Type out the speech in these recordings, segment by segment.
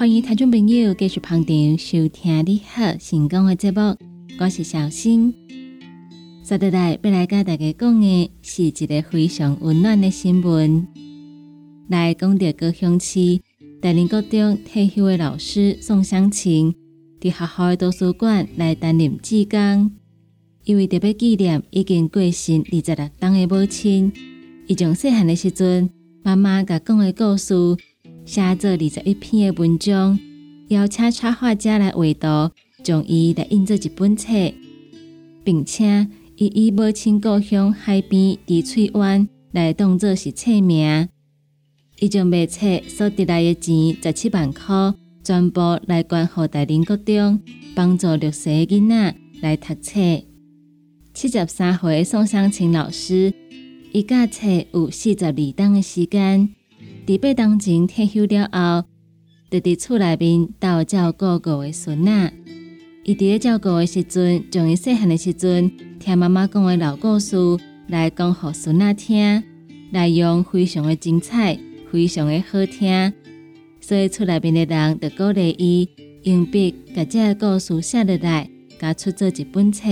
欢迎听众朋友继续旁听收听你好成功的节目，我是小新。接下来要来跟大家讲的是一个非常温暖的新闻，来讲到高雄市大林国中退休的老师宋湘琴，伫学校的图书馆来担任志工，因为特别纪念已经过身二十六档的母亲，伊从细汉的时阵，妈妈甲讲的故事。写作二十一篇的文章，邀请插画家来画图，将伊来印做一本册，并且伊以母亲故乡海边滴翠湾来当作是册名。伊将卖册所得来的钱十七万块，全部来捐予大林国中，帮助弱势囡仔来读册。七十三岁宋湘琴老师，伊教册有四十二档的时间。伫八当前退休了后，就伫厝内面斗照顾五个孙仔。伊伫咧照顾的时阵，从伊细汉的时阵听妈妈讲的老故事来讲互孙仔听，内容非常的精彩，非常的好听。所以厝内面的人就鼓励伊用笔把这故事写落来，甲出做一本册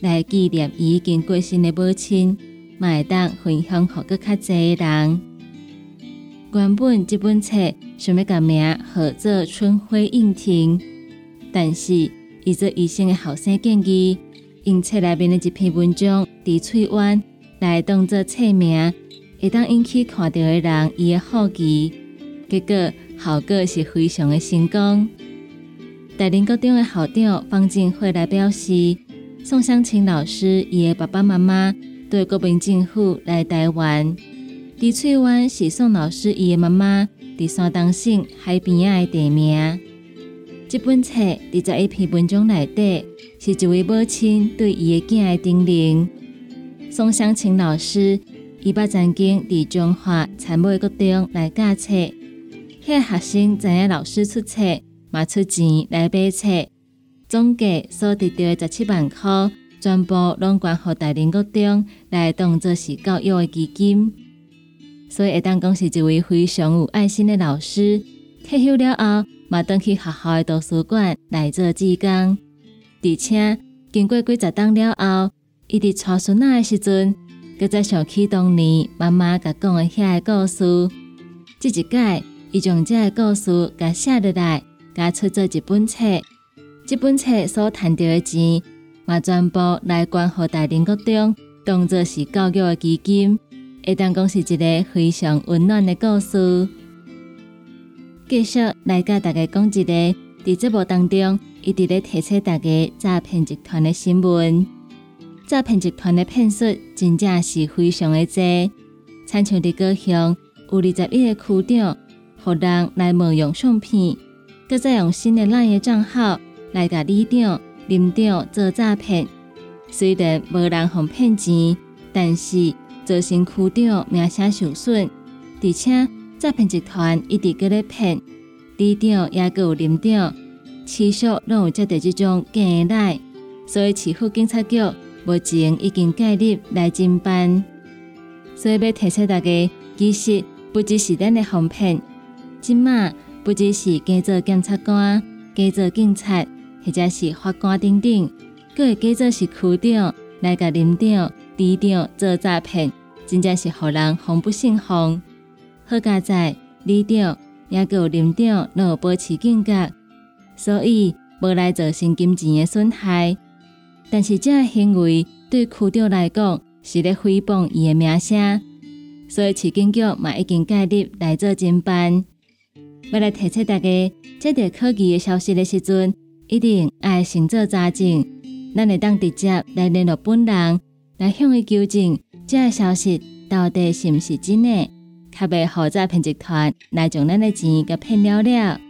来纪念已经过身的母亲，嘛会当分享互更较侪人。原本这本册想要改名，合作春晖映庭，但是依照医生的后生建议，用册内面的一篇文章《滴翠湾》来当作册名，会当引起看到的人伊的好奇，结果效果是非常的成功。大林高中的校长方进会来表示，宋湘琴老师伊的爸爸妈妈对国民政府来台湾。伫翠湾是宋老师伊的妈妈伫山东省海边仔的地名。这本册伫十一篇文章内底，是一位母亲对伊的囝的叮咛。宋湘琴老师伊捌曾经伫中华参美国中来教册，遐学生知影老师出册，嘛出钱来买册。总计所得到十七万块，全部拢捐予大林国中来当做是教育的基金。所以会当讲是一位非常有爱心的老师。退休了后，嘛登去学校的图书馆来做志工。而且经过几十档了后，伊伫带孙仔的时阵，搁再想起当年妈妈甲讲的遐个故事。即一届，伊将这个故事甲写落来，甲出做一本册。这本册所赚到的钱，嘛全部来捐予大林国中，当作是教育的基金。会当讲是一个非常温暖的故事。继续来甲大家讲一个，伫节目当中，一直咧提醒大家诈骗集团的新闻。诈骗集团的骗术真正是非常的多，参像伫高雄有二十一个区长，互人来冒用相片，搁再用新的烂的账号。来甲李长、林长做诈骗，虽然无人互骗钱，但是造成区长名声受损，而且诈骗集团一直搁咧骗李长，也搁有林长，持续拢有接到这种假来，所以市府警察局目前已经介入来侦办。所以要提醒大家，其实不只是咱的防骗，即马不只是加做检察官、加做警察。或者是法官等等，佫会加做是区长来甲林长、低调做诈骗，真正是互人防不胜防。好佳在里长也有领长拢有保持警觉，所以无来造成金钱的损害。但是这行为对区长来讲是咧诽谤伊的名声，所以市警局嘛已经介入来做侦办。要来提醒大家，接到科技的消息的时阵。一定爱先做查证，咱会当直接来联络本人，来向伊求证这个消息到底是毋是真的，较袂互诈骗集团来将咱的钱给骗了了。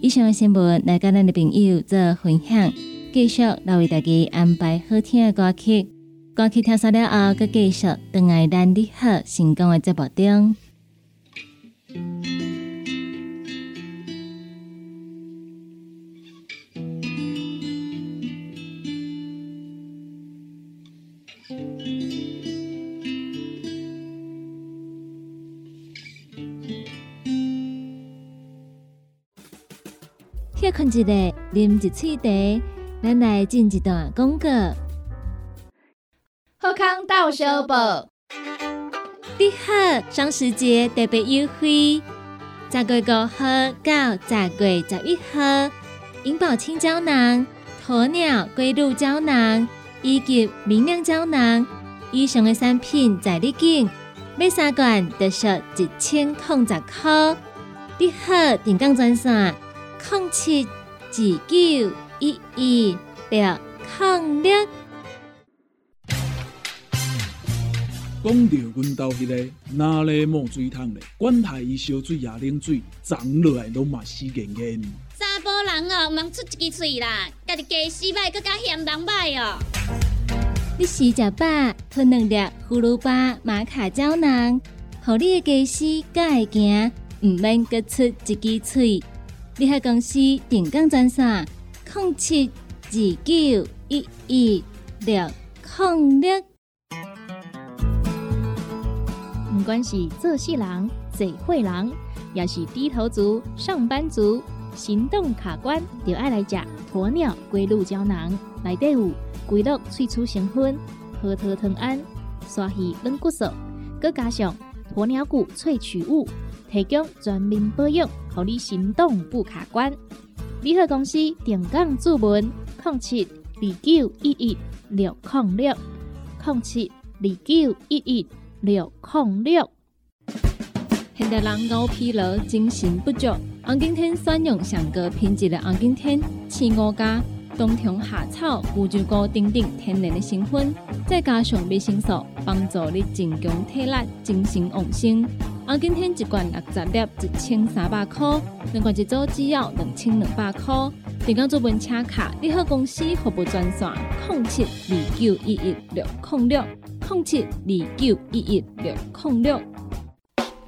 以上的新闻来跟咱的朋友做分享，继续来为大家安排好听的歌曲，歌曲听完了后，佮继续等爱咱你好成功的节目中。歇困一下，啉一喙茶，咱来进一段广告。好康到小报，你好，双十节特别优惠，十月五号到十月十一号，银保清胶囊、鸵鸟龟鹿胶囊以及明亮胶囊以上的产品在你境，买三罐得属一千空十块。你好，电讲专线。空七二九一一六空六。讲到阮兜迄个哪里冒水桶咧？管他伊烧水也冷水，长落来拢嘛死严严。人哦，毋通出一支喙啦，家己家洗歹，更加嫌人歹哦。你食食饱，吞两粒葫芦巴、马卡胶囊，互你的家洗更会行，毋免各出一支喙。你喺公司定岗专线：零七二九一一六空六。不管是做事人、做会人，也是低头族、上班族，行动卡关，就爱来食鸵鸟龟鹿胶囊。内底有龟鹿萃取成分，核桃藤胺、刷鱼软骨素，佮加上鸵鸟骨萃取物。提供全面保养，让你行动不卡关。联合公司定岗注文：零七二九一一六零六零七二九一一六零六。现代人熬疲劳，精神不足。红景天选用上个品质的红景天，青五加，冬虫夏草、乌鸡菇等等天然的成分，再加上维生素，帮助你增强体力、精神旺盛。红景天一罐六十粒，一千三百块；两罐一组只要两千两百块。订购做本车卡，你好公司服务专线：零七二九一一六零六零七二九一一六零六。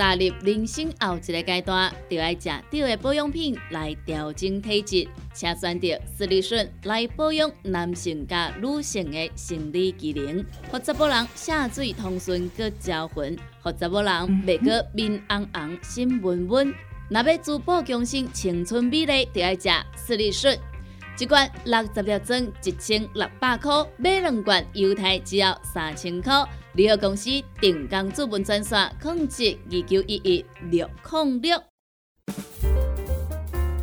踏入人生后一个阶段，就要食对的保养品来调整体质，请选择斯利顺来保养男性加女性的生理机能，让查某人下水通顺佮招魂，让查某人袂佮面红红心温温。若要珠宝强身、青春美丽，就要食斯利顺。一罐六十粒装，一千六百块；买两罐，犹太只要三千块。联合公司定岗资本专线：控制二九一一六零六。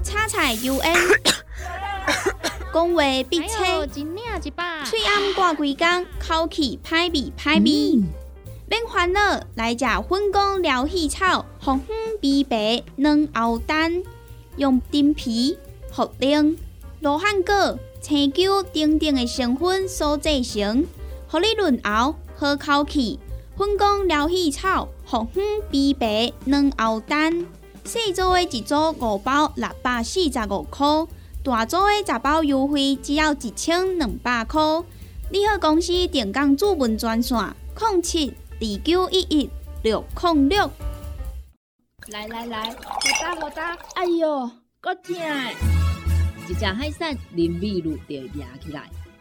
叉彩 U N，讲话必切，嘴暗挂几工，口气歹味歹味。免烦恼，来食粉果疗气草，红粉枇杷软藕丹，用丁皮、茯苓。罗汉果、青椒等等的成分所制成，互你润喉好口气。粉果疗气草、红粉枇杷软藕丹，细组的一组五包六百四十五块，大组的十包优惠只要一千两百块。你好，公司电工主文专线：零七二九一一六零六。来来来，好打好打，哎哟，够痛！一只海扇淋米露就压起来，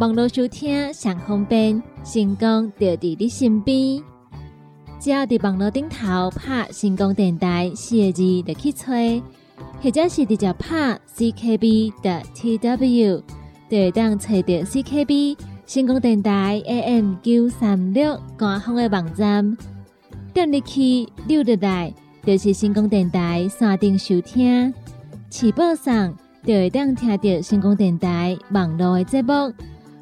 网络收听上方便，成功就伫你身边。只要伫网络顶头拍“成功电台”四个字，就去吹，或者是直接拍 “ckb” 的 tw，就会当找到 CKB 成功电台 AM 九三六官方的网站。点入去溜入来，就是成功电台山顶收听，起播上就会当听到成功电台网络的节目。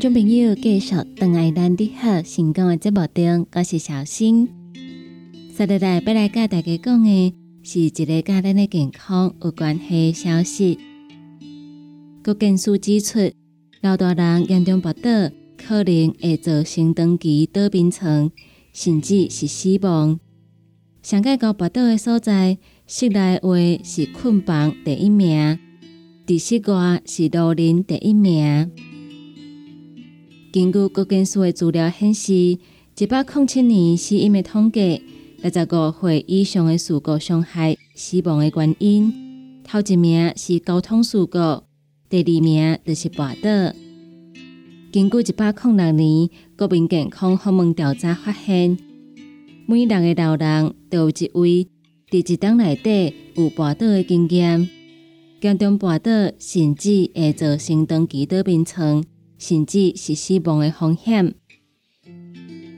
听众朋友继续等爱咱的好成功的节目中，我是小新。接下来要来甲大家讲的是一个甲咱的健康有关系的消息。国健署指出，老大人严重跋倒，可能会造成长期倒病床，甚至是死亡。上界高跋倒的所在，室内话是困房第一名，伫室外是老人第一名。根据国健署的资料显示，一百零七年死因的统计，六十五岁以上的事故伤害死亡的原因，头一名是交通事故，第二名就是跋倒。根据一百零六年国民健康访问调查发现，每六个老人都有一位在一档内底有跋倒的经验，严重跋倒甚至会造成长期倒病床。甚至是死亡的风险。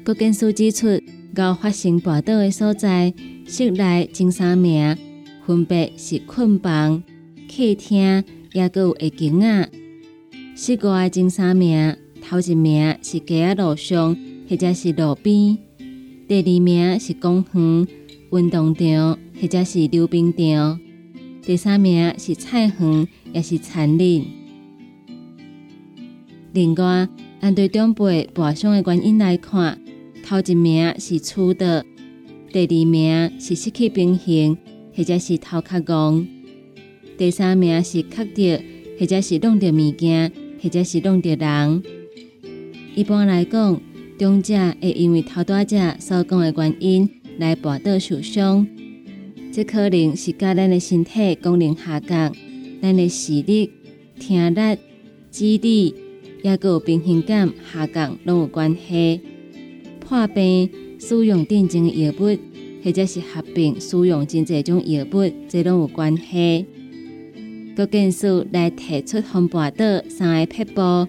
郭建书指出，到发生跋倒的所在，室内前三名分别是困房、客厅，也阁有会景啊。室外前三名，头一名是街仔路上，或者是路边；第二名是公园、运动场，或者是溜冰场；第三名是菜园，也是餐饮。另外，按对长辈跋伤的原因来看，头一名是粗的，第二名是失去平衡，或者是头壳戆；第三名是磕着，或者是弄着物件，或者是弄着人。一般来讲，中者会因为头大者所讲的原因来跋倒受伤，这可能是甲咱的身体功能下降、咱的视力、听力、智力。也有平衡感下降，拢有关系。破病使用定症的药物，或者是合并使用真侪种药物，这拢有关系。各建议来提出防跋倒三个撇步，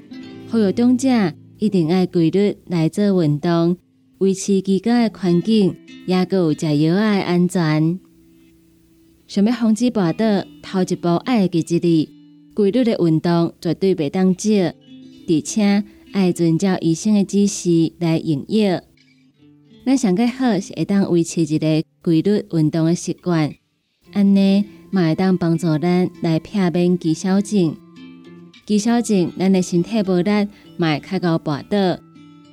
呼吁长者一定要规律来做运动，维持居家的环境，也有食药的安全。想要防止跋倒，头一步爱记一哩，规律的运动绝对袂当少。而且爱遵照医生的指示来用药。咱上个好是会当维持一个规律运动的习惯，安尼嘛会当帮助咱来避免肌少症。肌少症，咱的身体无力，嘛会较高跋倒，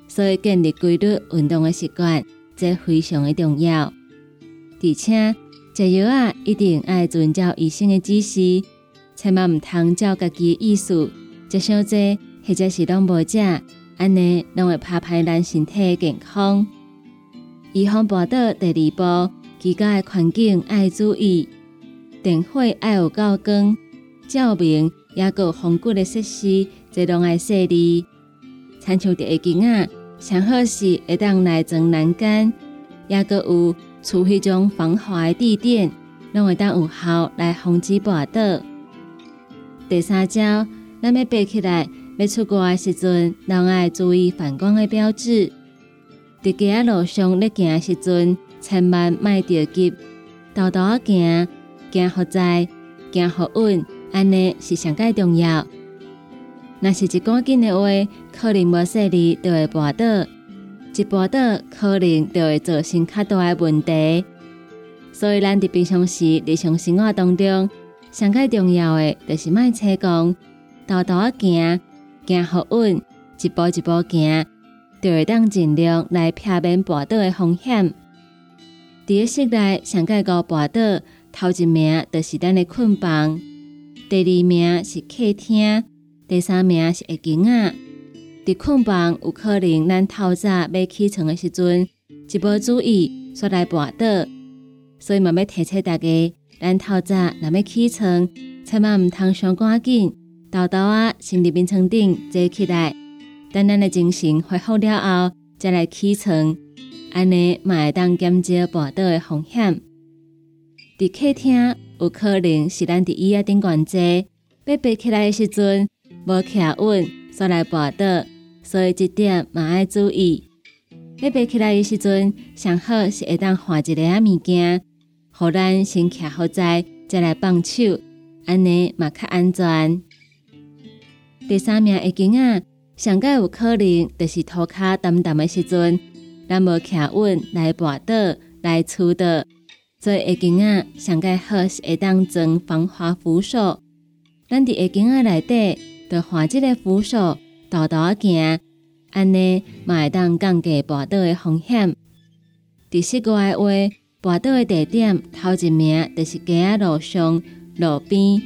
所以建立规律运动的习惯，这非常的重要。而且食药啊，一定爱遵照医生的指示，千万唔通照家己的意思食伤济。或者是拢无食，安尼拢会拍歹咱身体健康。预防跋倒第二步，居家的环境爱注意，电火爱有够光，照明也有防骨的设施，这拢爱设立。参照第一间啊，上好是会当来装栏杆，也个有除迄种防滑的地垫，拢会当有效来防止跋倒。第三招，咱要爬起来。要出国的时阵，人爱注意反光的标志。伫街路上咧行的时阵，千万卖着急，豆豆啊行，行好在，行好稳，安尼是上介重要。若是一赶紧的话，可能无细力就会跋倒，一跋倒可能就会造成较大的问题。所以咱伫平常时日常生活当中，上介重要的就是莫扯讲，豆豆啊行。行好稳，一步一步行，就会当尽量来避免跋倒的风险。伫个室内上介高跋倒，头一名就是咱的困房，第二名是客厅，第三名是会景啊。伫困房有可能咱透早要起床的时阵，一无注意煞来跋倒，所以嘛要提醒大家，咱透早若要起床，千万毋通伤赶紧。豆豆啊，先伫眠床顶坐起来，等咱的精神恢复了后，再来起床，安尼嘛会当减少跋倒的风险。伫客厅有可能是咱伫椅仔顶悬坐，要爬起来的时阵无徛稳，煞来跋倒，所以这点嘛爱注意。要爬起来的时阵，上好是会当换一个啊物件，互咱先徛好在，再来放手，安尼嘛较安全。第三名会惊啊，上界有可能就是涂骹澹澹的时阵，咱无徛稳来跋倒来触倒，所以会惊啊，上界好是会当装防滑扶手。咱伫会惊啊内底，就换即个扶手，倒倒行，安尼嘛会当降低跋倒的风险。第四个话，跋倒的地点头一名就是街仔路上、路边，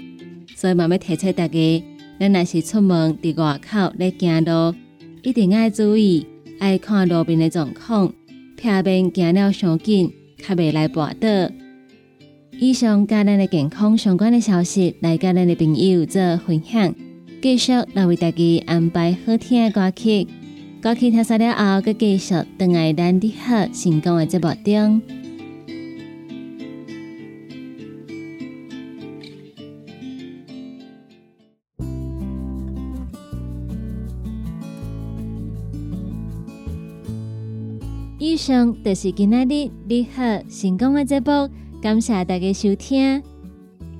所以嘛要提醒大家。咱若是出门伫外口咧行路，一定爱注意，爱看路边的状况，避免行了伤紧，较袂来跋倒。以上甲咱的健康相关的消息，来甲咱的朋友做分享。继续来为大家安排好听的歌曲，歌曲听晒了后，佮继续等爱咱的好成功的节目中。以上就是今仔日你好成功的节目，感谢大家收听。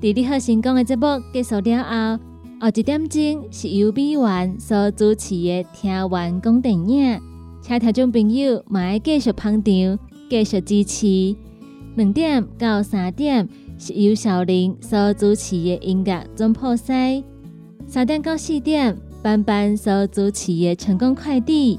伫你好成功的节目结束了后，后一点钟是由美元所主持的听完讲电影，请听众朋友嘛要继续捧场，继续支持。两点到三点是由小林所主持的音乐总破塞，三点到四点班班所主持的成功快递，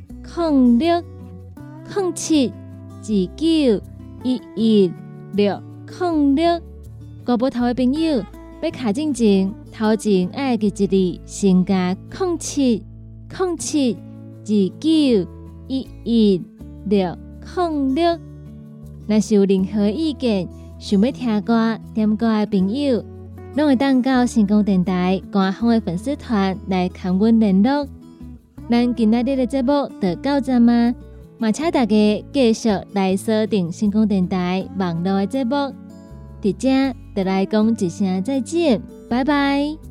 零六零七二九一一六零六。国宝头的朋友要卡进前，头前爱记一字，先加零七零七二九一一六零六。若是有任何意见，想要听歌、点歌的朋友，拢会当到成功电台官方的粉丝团来跟阮联络。咱今仔日的节目就到这吗？嘛，请大家继续来锁定星空电台网络的节目。伫遮，就来讲一声再见，拜拜。